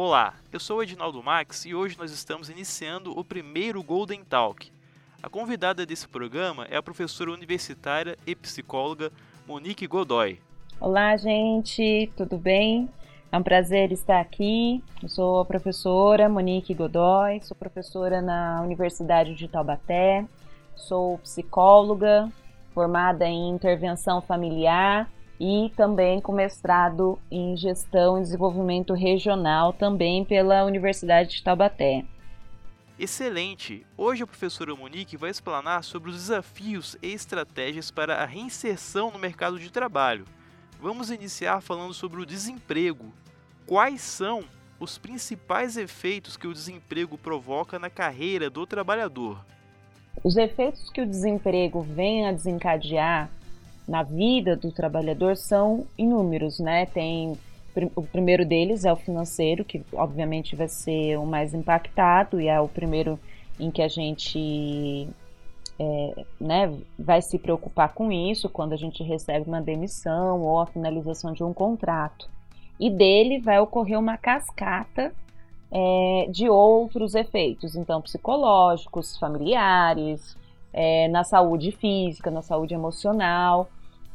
Olá, eu sou o Edinaldo Max e hoje nós estamos iniciando o primeiro Golden Talk. A convidada desse programa é a professora universitária e psicóloga Monique Godoy. Olá, gente, tudo bem? É um prazer estar aqui. Eu sou a professora Monique Godoy, sou professora na Universidade de Taubaté, sou psicóloga, formada em intervenção familiar e também com mestrado em gestão e desenvolvimento regional, também pela Universidade de Taubaté. Excelente! Hoje a professora Monique vai explanar sobre os desafios e estratégias para a reinserção no mercado de trabalho. Vamos iniciar falando sobre o desemprego. Quais são os principais efeitos que o desemprego provoca na carreira do trabalhador? Os efeitos que o desemprego vem a desencadear na vida do trabalhador são inúmeros, né? Tem o primeiro deles é o financeiro, que obviamente vai ser o mais impactado e é o primeiro em que a gente é, né, vai se preocupar com isso quando a gente recebe uma demissão ou a finalização de um contrato. E dele vai ocorrer uma cascata é, de outros efeitos, então psicológicos, familiares, é, na saúde física, na saúde emocional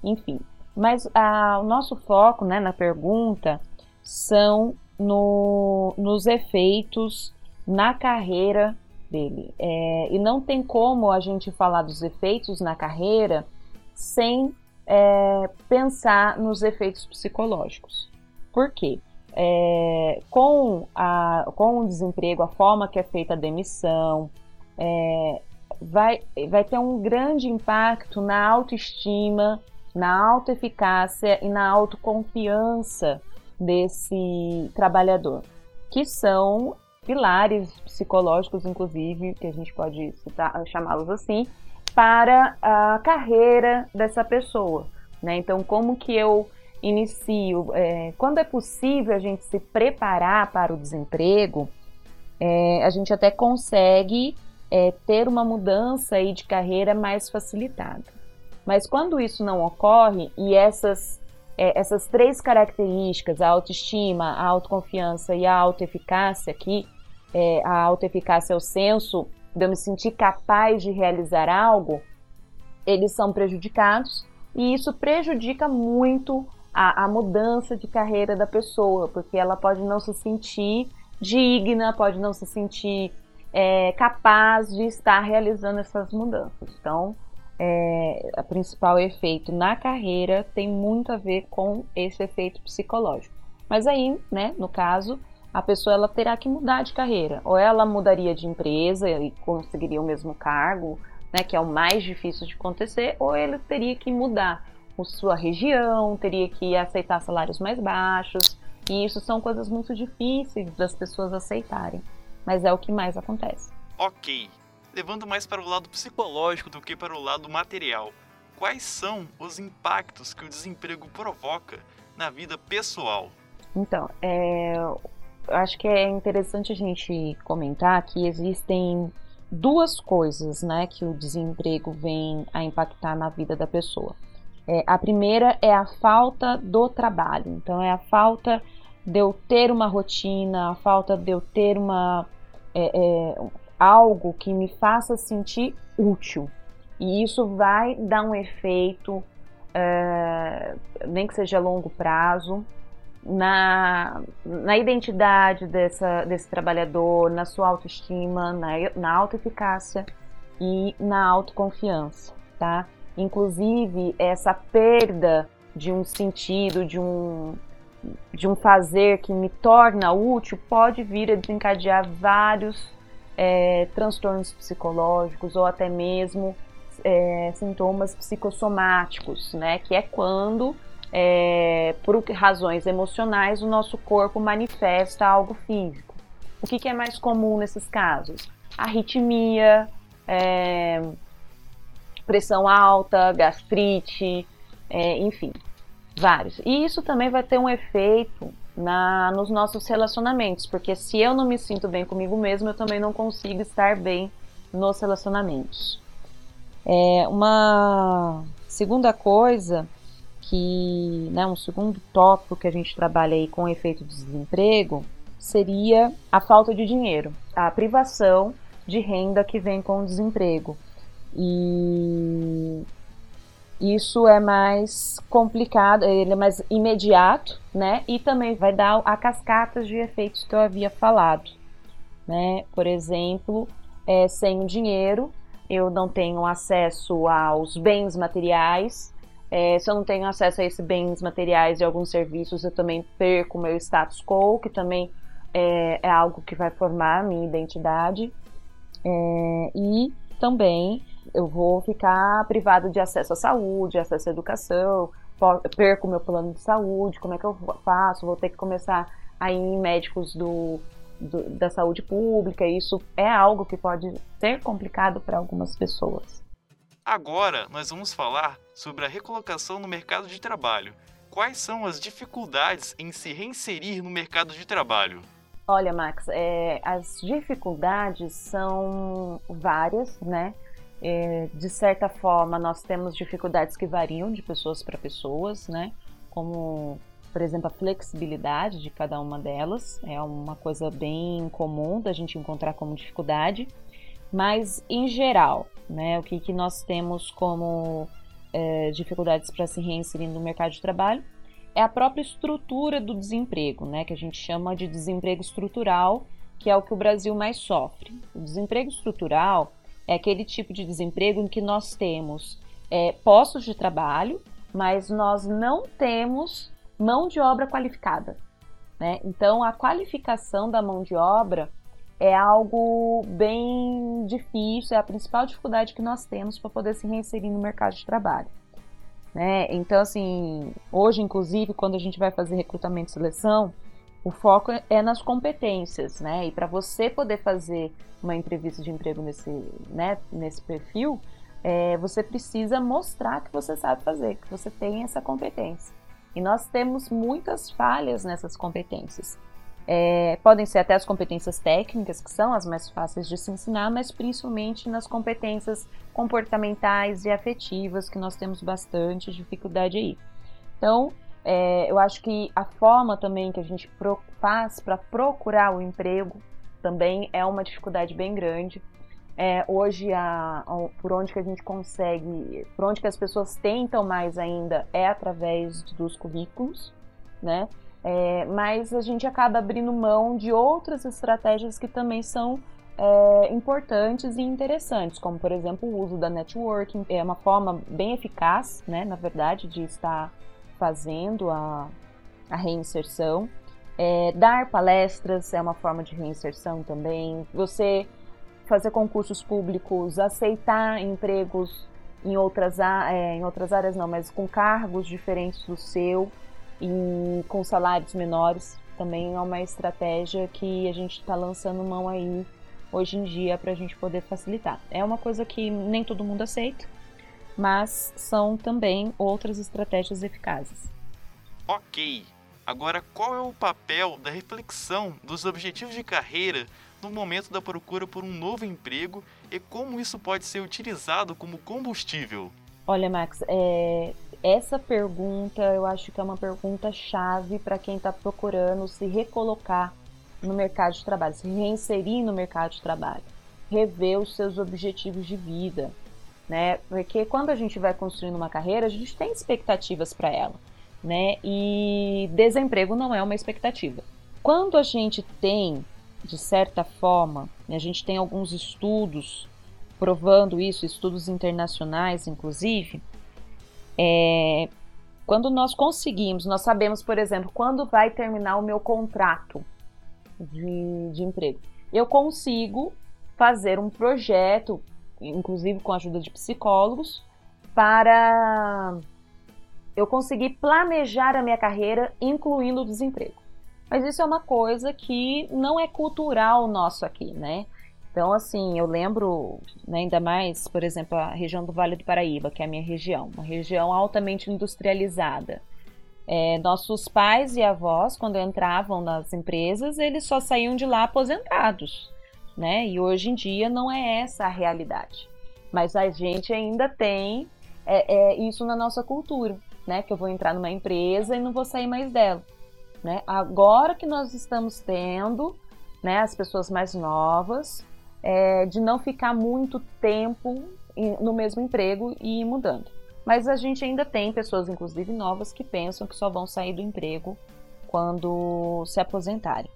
enfim. Mas a, o nosso foco né, na pergunta são no, nos efeitos na carreira dele. É, e não tem como a gente falar dos efeitos na carreira sem é, pensar nos efeitos psicológicos. Por quê? É, com, a, com o desemprego, a forma que é feita a demissão, é, vai, vai ter um grande impacto na autoestima na autoeficácia e na autoconfiança desse trabalhador, que são pilares psicológicos, inclusive, que a gente pode chamá-los assim, para a carreira dessa pessoa. Né? Então, como que eu inicio? É, quando é possível a gente se preparar para o desemprego, é, a gente até consegue é, ter uma mudança aí de carreira mais facilitada. Mas quando isso não ocorre e essas, é, essas três características, a autoestima, a autoconfiança e a autoeficácia, que é, a autoeficácia é o senso de eu me sentir capaz de realizar algo, eles são prejudicados e isso prejudica muito a, a mudança de carreira da pessoa, porque ela pode não se sentir digna, pode não se sentir é, capaz de estar realizando essas mudanças. Então, é, a principal efeito na carreira tem muito a ver com esse efeito psicológico. Mas aí, né, no caso, a pessoa ela terá que mudar de carreira. Ou ela mudaria de empresa e conseguiria o mesmo cargo, né, que é o mais difícil de acontecer, ou ele teria que mudar sua região, teria que aceitar salários mais baixos. E isso são coisas muito difíceis das pessoas aceitarem. Mas é o que mais acontece. Ok, levando mais para o lado psicológico do que para o lado material. Quais são os impactos que o desemprego provoca na vida pessoal? Então, é, acho que é interessante a gente comentar que existem duas coisas né, que o desemprego vem a impactar na vida da pessoa. É, a primeira é a falta do trabalho, então é a falta de eu ter uma rotina, a falta de eu ter uma, é, é, algo que me faça sentir útil. E isso vai dar um efeito, é, nem que seja a longo prazo, na, na identidade dessa, desse trabalhador, na sua autoestima, na, na autoeficácia e na autoconfiança, tá? Inclusive, essa perda de um sentido, de um, de um fazer que me torna útil, pode vir a desencadear vários é, transtornos psicológicos ou até mesmo é, sintomas psicossomáticos, né? Que é quando, é, por razões emocionais, o nosso corpo manifesta algo físico. O que, que é mais comum nesses casos? Arritmia, é, pressão alta, gastrite, é, enfim, vários. E isso também vai ter um efeito na, nos nossos relacionamentos, porque se eu não me sinto bem comigo mesmo, eu também não consigo estar bem nos relacionamentos. É, uma segunda coisa que, né, um segundo tópico que a gente trabalha aí com efeito desemprego seria a falta de dinheiro, a privação de renda que vem com o desemprego. E isso é mais complicado, ele é mais imediato, né? E também vai dar a cascatas de efeitos que eu havia falado, né? Por exemplo, é, sem o dinheiro, eu não tenho acesso aos bens materiais. É, se eu não tenho acesso a esses bens materiais e alguns serviços, eu também perco meu status quo, que também é, é algo que vai formar a minha identidade. É, e também eu vou ficar privado de acesso à saúde, acesso à educação, perco meu plano de saúde, como é que eu faço? Vou ter que começar a ir em médicos do, do, da saúde pública. Isso é algo que pode ser complicado para algumas pessoas. Agora nós vamos falar sobre a recolocação no mercado de trabalho. Quais são as dificuldades em se reinserir no mercado de trabalho? Olha, Max, é, as dificuldades são várias, né? É, de certa forma, nós temos dificuldades que variam de pessoas para pessoas, né? Como, por exemplo, a flexibilidade de cada uma delas é uma coisa bem comum da gente encontrar como dificuldade. Mas, em geral, né? O que, que nós temos como é, dificuldades para se reinserir no mercado de trabalho? é a própria estrutura do desemprego, né, que a gente chama de desemprego estrutural, que é o que o Brasil mais sofre. O desemprego estrutural é aquele tipo de desemprego em que nós temos é, postos de trabalho, mas nós não temos mão de obra qualificada. Né? Então, a qualificação da mão de obra é algo bem difícil, é a principal dificuldade que nós temos para poder se reinserir no mercado de trabalho. Né? Então, assim, hoje, inclusive, quando a gente vai fazer recrutamento e seleção, o foco é nas competências, né? E para você poder fazer uma entrevista de emprego nesse, né, nesse perfil, é, você precisa mostrar que você sabe fazer, que você tem essa competência. E nós temos muitas falhas nessas competências. É, podem ser até as competências técnicas, que são as mais fáceis de se ensinar, mas principalmente nas competências comportamentais e afetivas, que nós temos bastante dificuldade aí. Então, é, eu acho que a forma também que a gente pro, faz para procurar o emprego também é uma dificuldade bem grande. É, hoje, a, a, por onde que a gente consegue, por onde que as pessoas tentam mais ainda é através dos currículos, né? É, mas a gente acaba abrindo mão de outras estratégias que também são é, importantes e interessantes, como por exemplo o uso da networking, é uma forma bem eficaz, né, na verdade, de estar fazendo a, a reinserção. É, dar palestras é uma forma de reinserção também. Você fazer concursos públicos, aceitar empregos em outras, é, em outras áreas não, mas com cargos diferentes do seu e com salários menores também é uma estratégia que a gente está lançando mão aí hoje em dia para a gente poder facilitar. É uma coisa que nem todo mundo aceita, mas são também outras estratégias eficazes. Ok, agora qual é o papel da reflexão dos objetivos de carreira no momento da procura por um novo emprego e como isso pode ser utilizado como combustível? Olha, Max, é, essa pergunta eu acho que é uma pergunta chave para quem está procurando se recolocar no mercado de trabalho, se reinserir no mercado de trabalho, rever os seus objetivos de vida, né? Porque quando a gente vai construindo uma carreira, a gente tem expectativas para ela, né? E desemprego não é uma expectativa. Quando a gente tem, de certa forma, a gente tem alguns estudos provando isso, estudos internacionais, inclusive, é, quando nós conseguimos, nós sabemos, por exemplo, quando vai terminar o meu contrato de, de emprego. Eu consigo fazer um projeto, inclusive com a ajuda de psicólogos, para eu conseguir planejar a minha carreira, incluindo o desemprego. Mas isso é uma coisa que não é cultural nosso aqui, né? Então, assim, eu lembro, né, ainda mais, por exemplo, a região do Vale do Paraíba, que é a minha região, uma região altamente industrializada. É, nossos pais e avós, quando entravam nas empresas, eles só saíam de lá aposentados, né? E hoje em dia não é essa a realidade. Mas a gente ainda tem é, é, isso na nossa cultura, né? Que eu vou entrar numa empresa e não vou sair mais dela. Né? Agora que nós estamos tendo né, as pessoas mais novas, é, de não ficar muito tempo no mesmo emprego e ir mudando. Mas a gente ainda tem pessoas, inclusive novas, que pensam que só vão sair do emprego quando se aposentarem.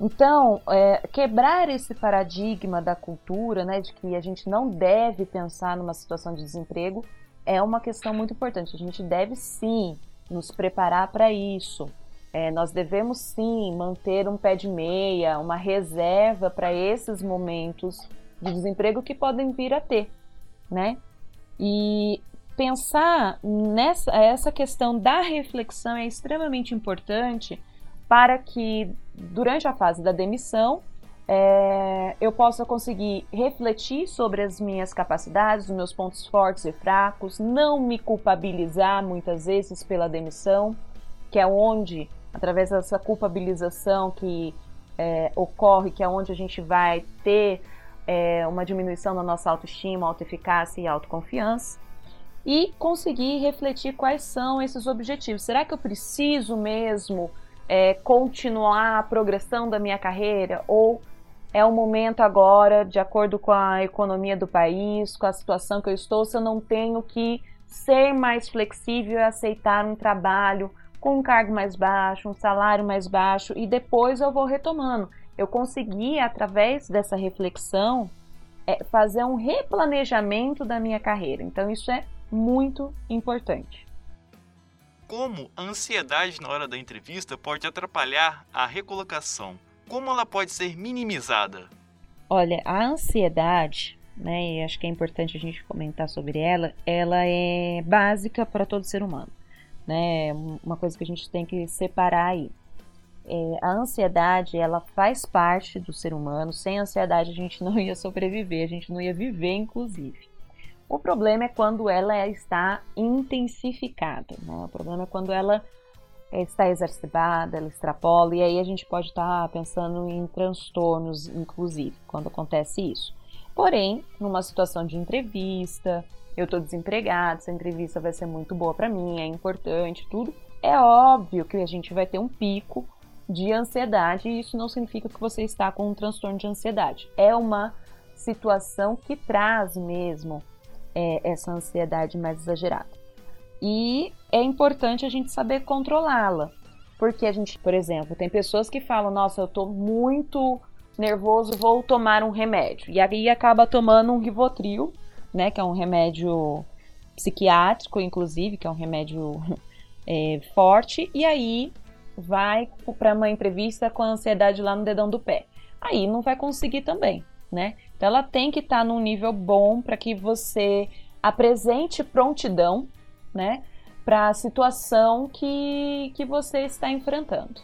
Então, é, quebrar esse paradigma da cultura, né, de que a gente não deve pensar numa situação de desemprego, é uma questão muito importante. A gente deve sim nos preparar para isso. É, nós devemos sim manter um pé de meia, uma reserva para esses momentos de desemprego que podem vir a ter, né? E pensar nessa essa questão da reflexão é extremamente importante para que durante a fase da demissão é, eu possa conseguir refletir sobre as minhas capacidades, os meus pontos fortes e fracos, não me culpabilizar muitas vezes pela demissão, que é onde, através dessa culpabilização que é, ocorre, que é onde a gente vai ter é, uma diminuição da nossa autoestima, autoeficácia e autoconfiança e conseguir refletir quais são esses objetivos. Será que eu preciso mesmo é, continuar a progressão da minha carreira ou é o momento agora, de acordo com a economia do país, com a situação que eu estou, se eu não tenho que ser mais flexível e aceitar um trabalho com um cargo mais baixo, um salário mais baixo e depois eu vou retomando. Eu consegui, através dessa reflexão, é, fazer um replanejamento da minha carreira. Então, isso é muito importante como a ansiedade na hora da entrevista pode atrapalhar a recolocação. Como ela pode ser minimizada? Olha, a ansiedade, né, e acho que é importante a gente comentar sobre ela, ela é básica para todo ser humano, né? Uma coisa que a gente tem que separar aí. É, a ansiedade, ela faz parte do ser humano. Sem ansiedade a gente não ia sobreviver, a gente não ia viver, inclusive. O problema é quando ela está intensificada, né? O problema é quando ela está exacerbada, ela extrapola, e aí a gente pode estar pensando em transtornos, inclusive, quando acontece isso. Porém, numa situação de entrevista, eu estou desempregado, essa entrevista vai ser muito boa para mim, é importante, tudo. É óbvio que a gente vai ter um pico de ansiedade e isso não significa que você está com um transtorno de ansiedade. É uma situação que traz mesmo é, essa ansiedade mais exagerada. E é importante a gente saber controlá-la. Porque a gente, por exemplo, tem pessoas que falam: Nossa, eu tô muito nervoso, vou tomar um remédio. E aí acaba tomando um Rivotril, né? Que é um remédio psiquiátrico, inclusive, que é um remédio é, forte. E aí vai para uma entrevista com a ansiedade lá no dedão do pé. Aí não vai conseguir também, né? Então ela tem que estar tá num nível bom para que você apresente prontidão, né, para a situação que, que você está enfrentando.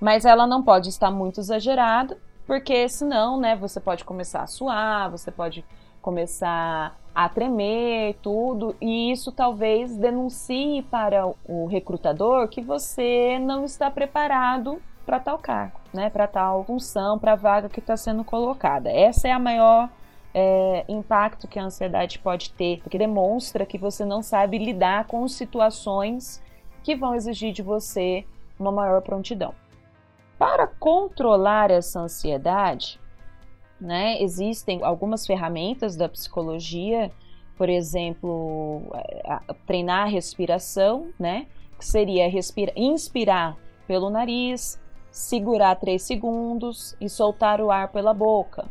Mas ela não pode estar muito exagerada, porque senão, né, você pode começar a suar, você pode começar a tremer, tudo, e isso talvez denuncie para o recrutador que você não está preparado para tal cargo, né, para tal função, para a vaga que está sendo colocada. Essa é a maior é, impacto que a ansiedade pode ter, porque demonstra que você não sabe lidar com situações que vão exigir de você uma maior prontidão. Para controlar essa ansiedade, né, existem algumas ferramentas da psicologia, por exemplo, treinar a respiração, né, que seria inspirar pelo nariz, segurar 3 segundos e soltar o ar pela boca.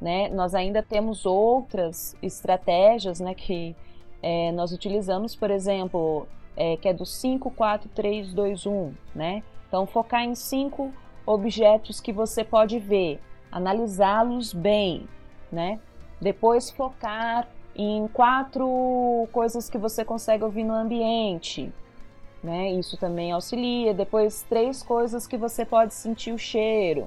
Né? Nós ainda temos outras estratégias né, que é, nós utilizamos, por exemplo, é, que é do 5, 4, 3, 2, 1. Né? Então, focar em cinco objetos que você pode ver, analisá-los bem. Né? Depois, focar em quatro coisas que você consegue ouvir no ambiente né? Isso também auxilia. Depois, três coisas que você pode sentir o cheiro,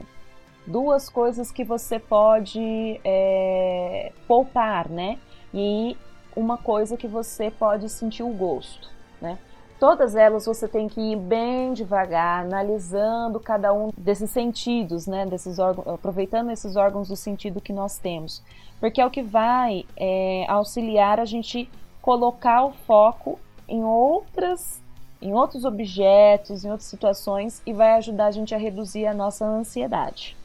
duas coisas que você pode é, poupar, né? E uma coisa que você pode sentir o gosto, né? Todas elas você tem que ir bem devagar, analisando cada um desses sentidos, né? Desses órgãos, aproveitando esses órgãos do sentido que nós temos, porque é o que vai é, auxiliar a gente colocar o foco em outras em outros objetos, em outras situações e vai ajudar a gente a reduzir a nossa ansiedade.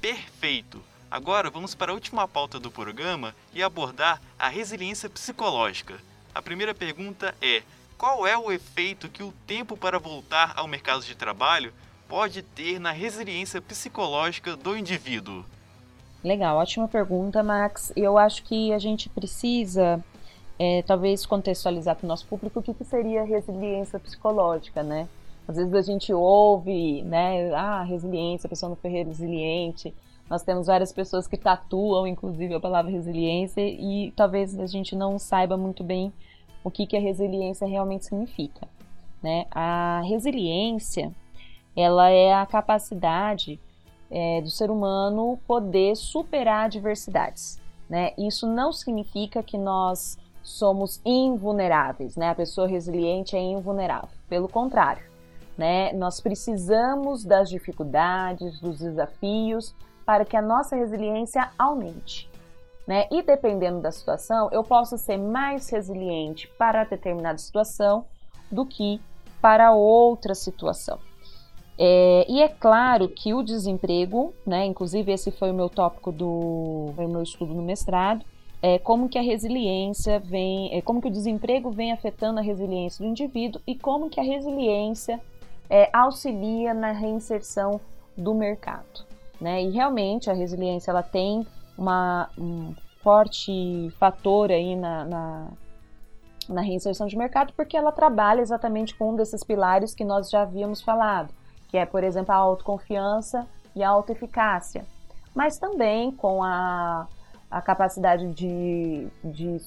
Perfeito! Agora vamos para a última pauta do programa e abordar a resiliência psicológica. A primeira pergunta é: qual é o efeito que o tempo para voltar ao mercado de trabalho pode ter na resiliência psicológica do indivíduo? Legal, ótima pergunta, Max. Eu acho que a gente precisa é, talvez contextualizar para o nosso público o que, que seria resiliência psicológica, né? Às vezes a gente ouve, né, ah, resiliência, a pessoa não foi resiliente. Nós temos várias pessoas que tatuam, inclusive, a palavra resiliência e talvez a gente não saiba muito bem o que, que a resiliência realmente significa. Né? A resiliência, ela é a capacidade é, do ser humano poder superar adversidades. Né? Isso não significa que nós somos invulneráveis, né? A pessoa resiliente é invulnerável. Pelo contrário, né? Nós precisamos das dificuldades, dos desafios para que a nossa resiliência aumente. Né? E dependendo da situação, eu posso ser mais resiliente para determinada situação do que para outra situação. É, e é claro que o desemprego, né, inclusive esse foi o meu tópico do meu estudo no mestrado, é, como que a resiliência vem, é, como que o desemprego vem afetando a resiliência do indivíduo e como que a resiliência é, auxilia na reinserção do mercado. Né? E realmente a resiliência ela tem uma, um forte fator aí na, na, na reinserção de mercado porque ela trabalha exatamente com um desses pilares que nós já havíamos falado, que é, por exemplo, a autoconfiança e a autoeficácia, mas também com a a capacidade de, de,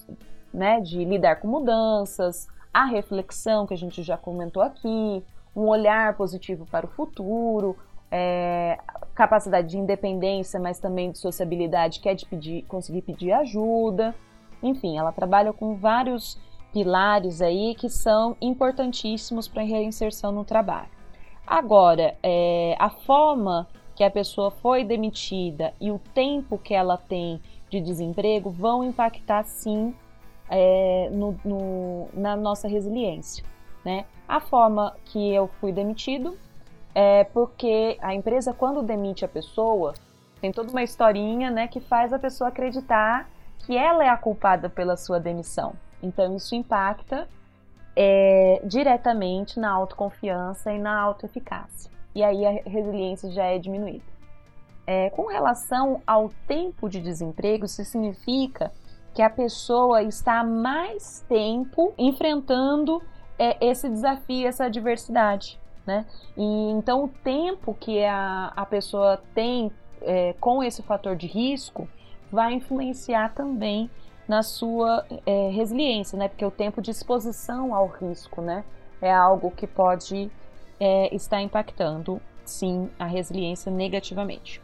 né, de lidar com mudanças, a reflexão que a gente já comentou aqui, um olhar positivo para o futuro, é, capacidade de independência, mas também de sociabilidade, que é de pedir, conseguir pedir ajuda. Enfim, ela trabalha com vários pilares aí que são importantíssimos para a reinserção no trabalho. Agora, é, a forma que a pessoa foi demitida e o tempo que ela tem de desemprego vão impactar sim é, no, no, na nossa resiliência. Né? A forma que eu fui demitido é porque a empresa, quando demite a pessoa, tem toda uma historinha né, que faz a pessoa acreditar que ela é a culpada pela sua demissão. Então, isso impacta é, diretamente na autoconfiança e na autoeficácia. E aí a resiliência já é diminuída. É, com relação ao tempo de desemprego, isso significa que a pessoa está mais tempo enfrentando é, esse desafio, essa adversidade. Né? E então o tempo que a, a pessoa tem é, com esse fator de risco vai influenciar também na sua é, resiliência, né? Porque o tempo de exposição ao risco, né, é algo que pode é, estar impactando, sim, a resiliência negativamente.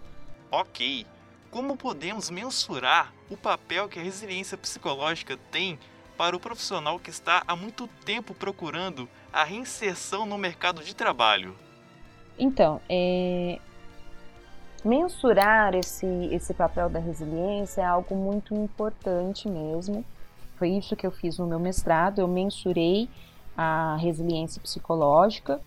Ok, como podemos mensurar o papel que a resiliência psicológica tem para o profissional que está há muito tempo procurando a reinserção no mercado de trabalho? Então, é... mensurar esse, esse papel da resiliência é algo muito importante mesmo. Foi isso que eu fiz no meu mestrado. Eu mensurei a resiliência psicológica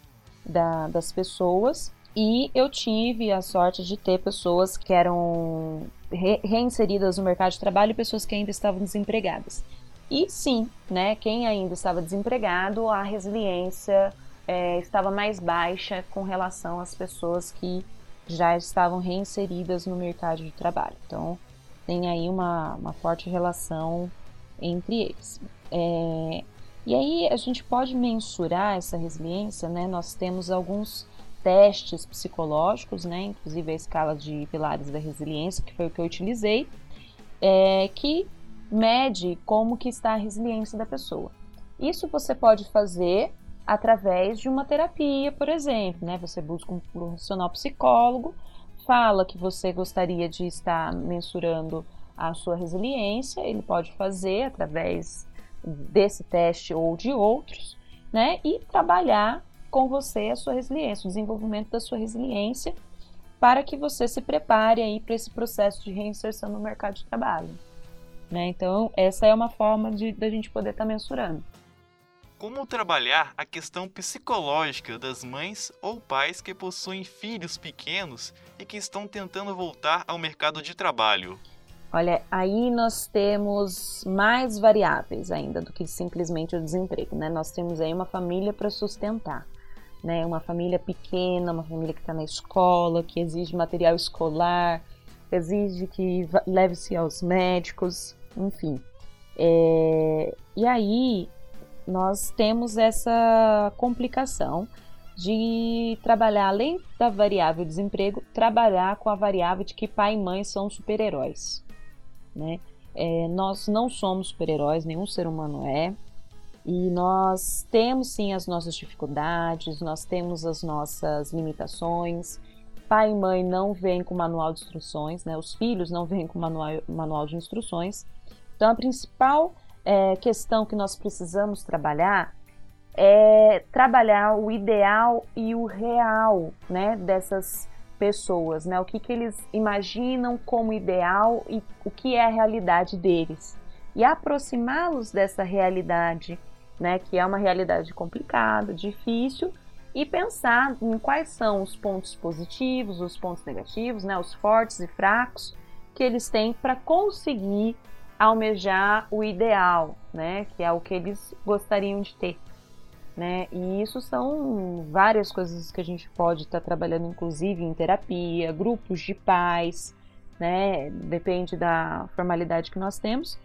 da, das pessoas e eu tive a sorte de ter pessoas que eram re reinseridas no mercado de trabalho e pessoas que ainda estavam desempregadas. E sim, né, quem ainda estava desempregado, a resiliência é, estava mais baixa com relação às pessoas que já estavam reinseridas no mercado de trabalho. Então, tem aí uma, uma forte relação entre eles. É, e aí a gente pode mensurar essa resiliência, né? Nós temos alguns testes psicológicos, né, inclusive a escala de pilares da resiliência, que foi o que eu utilizei, é, que mede como que está a resiliência da pessoa. Isso você pode fazer através de uma terapia, por exemplo, né? Você busca um profissional psicólogo, fala que você gostaria de estar mensurando a sua resiliência, ele pode fazer através desse teste ou de outros, né? E trabalhar com você a sua resiliência, o desenvolvimento da sua resiliência, para que você se prepare aí para esse processo de reinserção no mercado de trabalho. Né? Então, essa é uma forma de da gente poder estar tá mensurando. como trabalhar a questão psicológica das mães ou pais que possuem filhos pequenos e que estão tentando voltar ao mercado de trabalho. Olha, aí nós temos mais variáveis ainda do que simplesmente o desemprego, né? Nós temos aí uma família para sustentar, né? Uma família pequena, uma família que está na escola, que exige material escolar, exige que leve-se aos médicos, enfim. É... E aí nós temos essa complicação de trabalhar, além da variável desemprego, trabalhar com a variável de que pai e mãe são super-heróis. Né? É, nós não somos super-heróis, nenhum ser humano é, e nós temos sim as nossas dificuldades, nós temos as nossas limitações. Pai e mãe não vêm com manual de instruções, né? os filhos não vêm com manual, manual de instruções. Então, a principal é, questão que nós precisamos trabalhar é trabalhar o ideal e o real né, dessas pessoas, né? O que, que eles imaginam como ideal e o que é a realidade deles. E aproximá-los dessa realidade, né? Que é uma realidade complicada, difícil, e pensar em quais são os pontos positivos, os pontos negativos, né? Os fortes e fracos que eles têm para conseguir almejar o ideal, né? Que é o que eles gostariam de ter. Né? E isso são várias coisas que a gente pode estar tá trabalhando, inclusive em terapia, grupos de pais, né? Depende da formalidade que nós temos,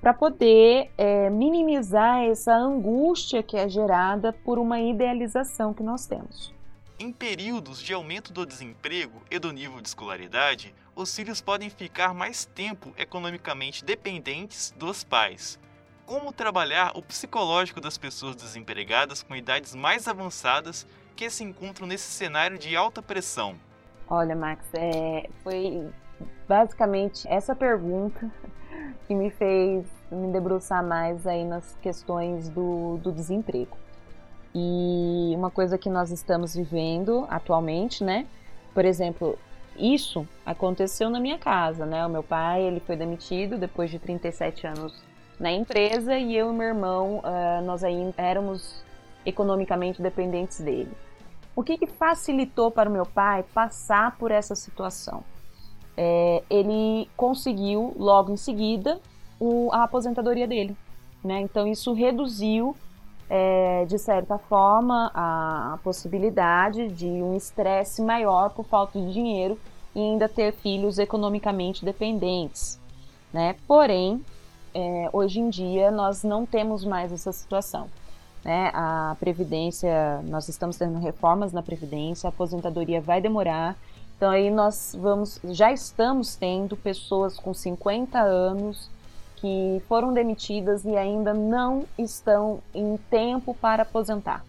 para poder é, minimizar essa angústia que é gerada por uma idealização que nós temos. Em períodos de aumento do desemprego e do nível de escolaridade, os filhos podem ficar mais tempo economicamente dependentes dos pais. Como trabalhar o psicológico das pessoas desempregadas com idades mais avançadas que se encontram nesse cenário de alta pressão? Olha, Max, é, foi basicamente essa pergunta que me fez me debruçar mais aí nas questões do, do desemprego. E uma coisa que nós estamos vivendo atualmente, né? Por exemplo, isso aconteceu na minha casa, né? O meu pai, ele foi demitido depois de 37 anos na empresa e eu e meu irmão, uh, nós ainda éramos economicamente dependentes dele. O que, que facilitou para o meu pai passar por essa situação? É, ele conseguiu logo em seguida o, a aposentadoria dele, né? Então isso reduziu é, de certa forma, a, possibilidade de um estresse maior por falta de dinheiro e ainda ter filhos economicamente dependentes. Né? Porém, é, hoje em dia nós não temos mais essa situação. Né? A Previdência, nós estamos tendo reformas na Previdência, a aposentadoria vai demorar. Então aí nós vamos, já estamos tendo pessoas com 50 anos que foram demitidas e ainda não estão em tempo para aposentar.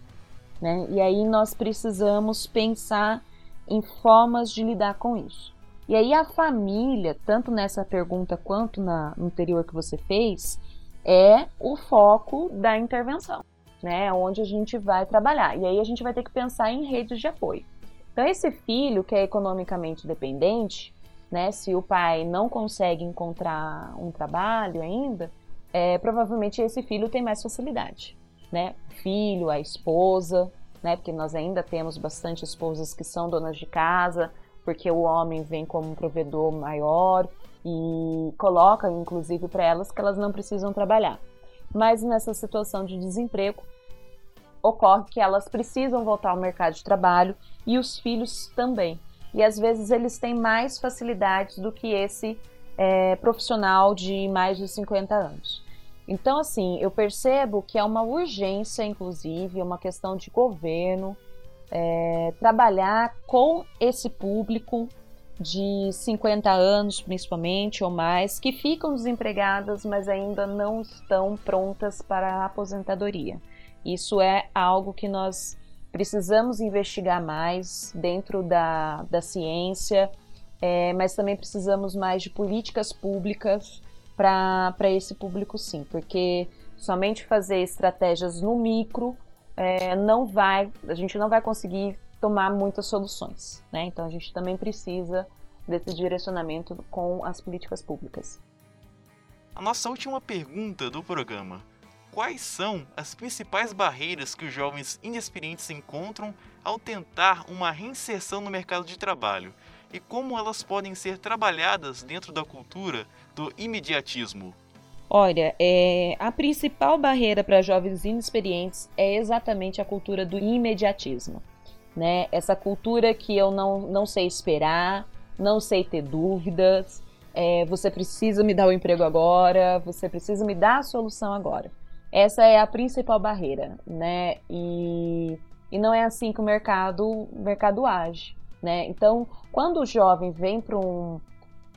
Né? E aí nós precisamos pensar em formas de lidar com isso. E aí a família, tanto nessa pergunta quanto na anterior que você fez, é o foco da intervenção, né? Onde a gente vai trabalhar. E aí a gente vai ter que pensar em redes de apoio. Então esse filho que é economicamente dependente, né? Se o pai não consegue encontrar um trabalho ainda, é, provavelmente esse filho tem mais facilidade, né? O filho, a esposa, né? Porque nós ainda temos bastante esposas que são donas de casa, porque o homem vem como um provedor maior e coloca, inclusive, para elas que elas não precisam trabalhar. Mas nessa situação de desemprego, ocorre que elas precisam voltar ao mercado de trabalho e os filhos também e às vezes eles têm mais facilidades do que esse é, profissional de mais de 50 anos. Então, assim, eu percebo que é uma urgência, inclusive, é uma questão de governo, é, trabalhar com esse público de 50 anos, principalmente, ou mais, que ficam desempregadas, mas ainda não estão prontas para a aposentadoria. Isso é algo que nós precisamos investigar mais dentro da, da ciência, é, mas também precisamos mais de políticas públicas para esse público, sim, porque somente fazer estratégias no micro é, não vai, a gente não vai conseguir tomar muitas soluções, né? Então a gente também precisa desse direcionamento com as políticas públicas. A nossa última pergunta do programa quais são as principais barreiras que os jovens inexperientes encontram ao tentar uma reinserção no mercado de trabalho e como elas podem ser trabalhadas dentro da cultura do imediatismo. Olha, é, a principal barreira para jovens inexperientes é exatamente a cultura do imediatismo. Né? Essa cultura que eu não, não sei esperar, não sei ter dúvidas, é, você precisa me dar o emprego agora, você precisa me dar a solução agora. Essa é a principal barreira, né? E, e não é assim que o mercado, mercado age, né? Então, quando o jovem vem para um,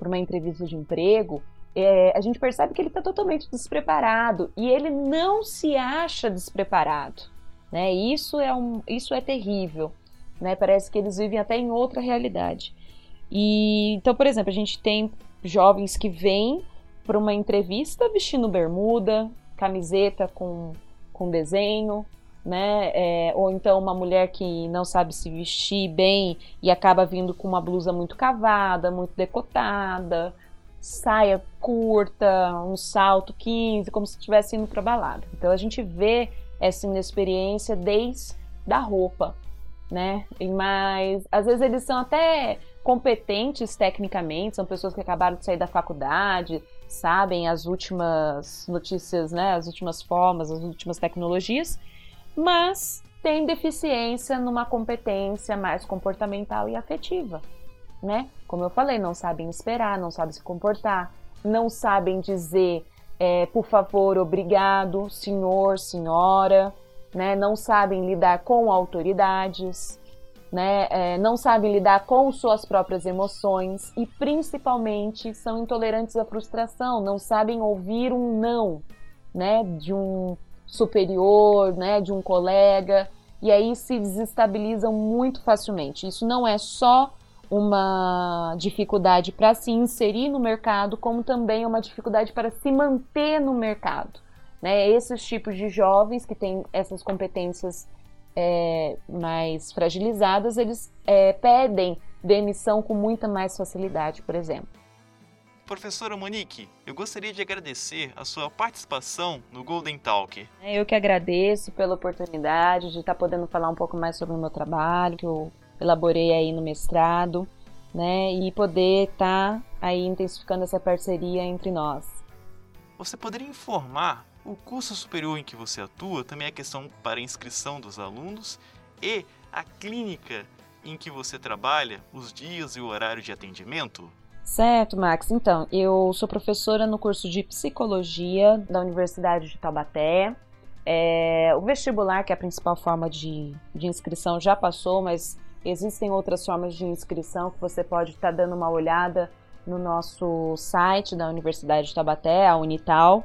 uma entrevista de emprego, é, a gente percebe que ele está totalmente despreparado e ele não se acha despreparado, né? Isso é um, isso é terrível, né? Parece que eles vivem até em outra realidade. E então, por exemplo, a gente tem jovens que vêm para uma entrevista vestindo bermuda, camiseta com, com desenho, né? É, ou então uma mulher que não sabe se vestir bem e acaba vindo com uma blusa muito cavada, muito decotada, saia curta, um salto 15, como se estivesse indo para balada. Então a gente vê essa inexperiência desde da roupa, né? Mas às vezes eles são até competentes tecnicamente, são pessoas que acabaram de sair da faculdade, sabem as últimas notícias, né, as últimas formas, as últimas tecnologias, mas têm deficiência numa competência mais comportamental e afetiva, né? Como eu falei, não sabem esperar, não sabem se comportar, não sabem dizer é, por favor, obrigado, senhor, senhora, né? Não sabem lidar com autoridades, né, é, não sabem lidar com suas próprias emoções e principalmente são intolerantes à frustração, não sabem ouvir um não, né, de um superior, né, de um colega e aí se desestabilizam muito facilmente. Isso não é só uma dificuldade para se inserir no mercado, como também é uma dificuldade para se manter no mercado. Né? Esses tipos de jovens que têm essas competências é, mais fragilizadas, eles é, pedem demissão com muita mais facilidade, por exemplo. Professora Monique, eu gostaria de agradecer a sua participação no Golden Talk. É, eu que agradeço pela oportunidade de estar podendo falar um pouco mais sobre o meu trabalho, que eu elaborei aí no mestrado, né, e poder estar aí intensificando essa parceria entre nós. Você poderia informar o curso superior em que você atua também é questão para inscrição dos alunos e a clínica em que você trabalha, os dias e o horário de atendimento? Certo, Max. Então, eu sou professora no curso de psicologia da Universidade de Taubaté. É, o vestibular, que é a principal forma de, de inscrição, já passou, mas existem outras formas de inscrição que você pode estar dando uma olhada no nosso site da Universidade de Taubaté, a Unital.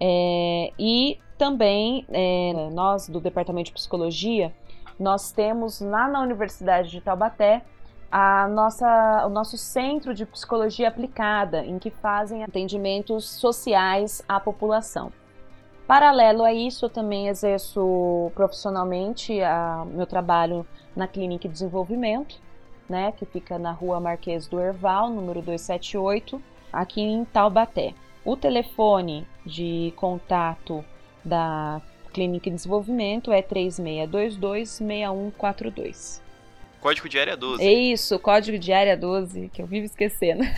É, e também é, nós do Departamento de Psicologia, nós temos lá na Universidade de Taubaté a nossa, o nosso centro de psicologia aplicada, em que fazem atendimentos sociais à população. Paralelo a isso, eu também exerço profissionalmente a, meu trabalho na Clínica de Desenvolvimento, né, que fica na rua Marquês do Herval, número 278, aqui em Taubaté. O telefone de contato da Clínica de Desenvolvimento é 3622-6142. Código de área 12. É isso, código de área 12, que eu vivo esquecendo.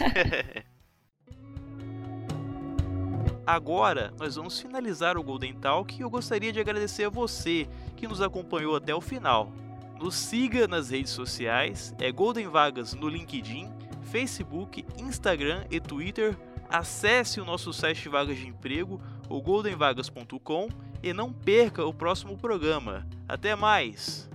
Agora, nós vamos finalizar o Golden Talk e eu gostaria de agradecer a você que nos acompanhou até o final. Nos siga nas redes sociais, é Golden Vagas no LinkedIn, Facebook, Instagram e Twitter Acesse o nosso site de vagas de emprego, o goldenvagas.com, e não perca o próximo programa. Até mais!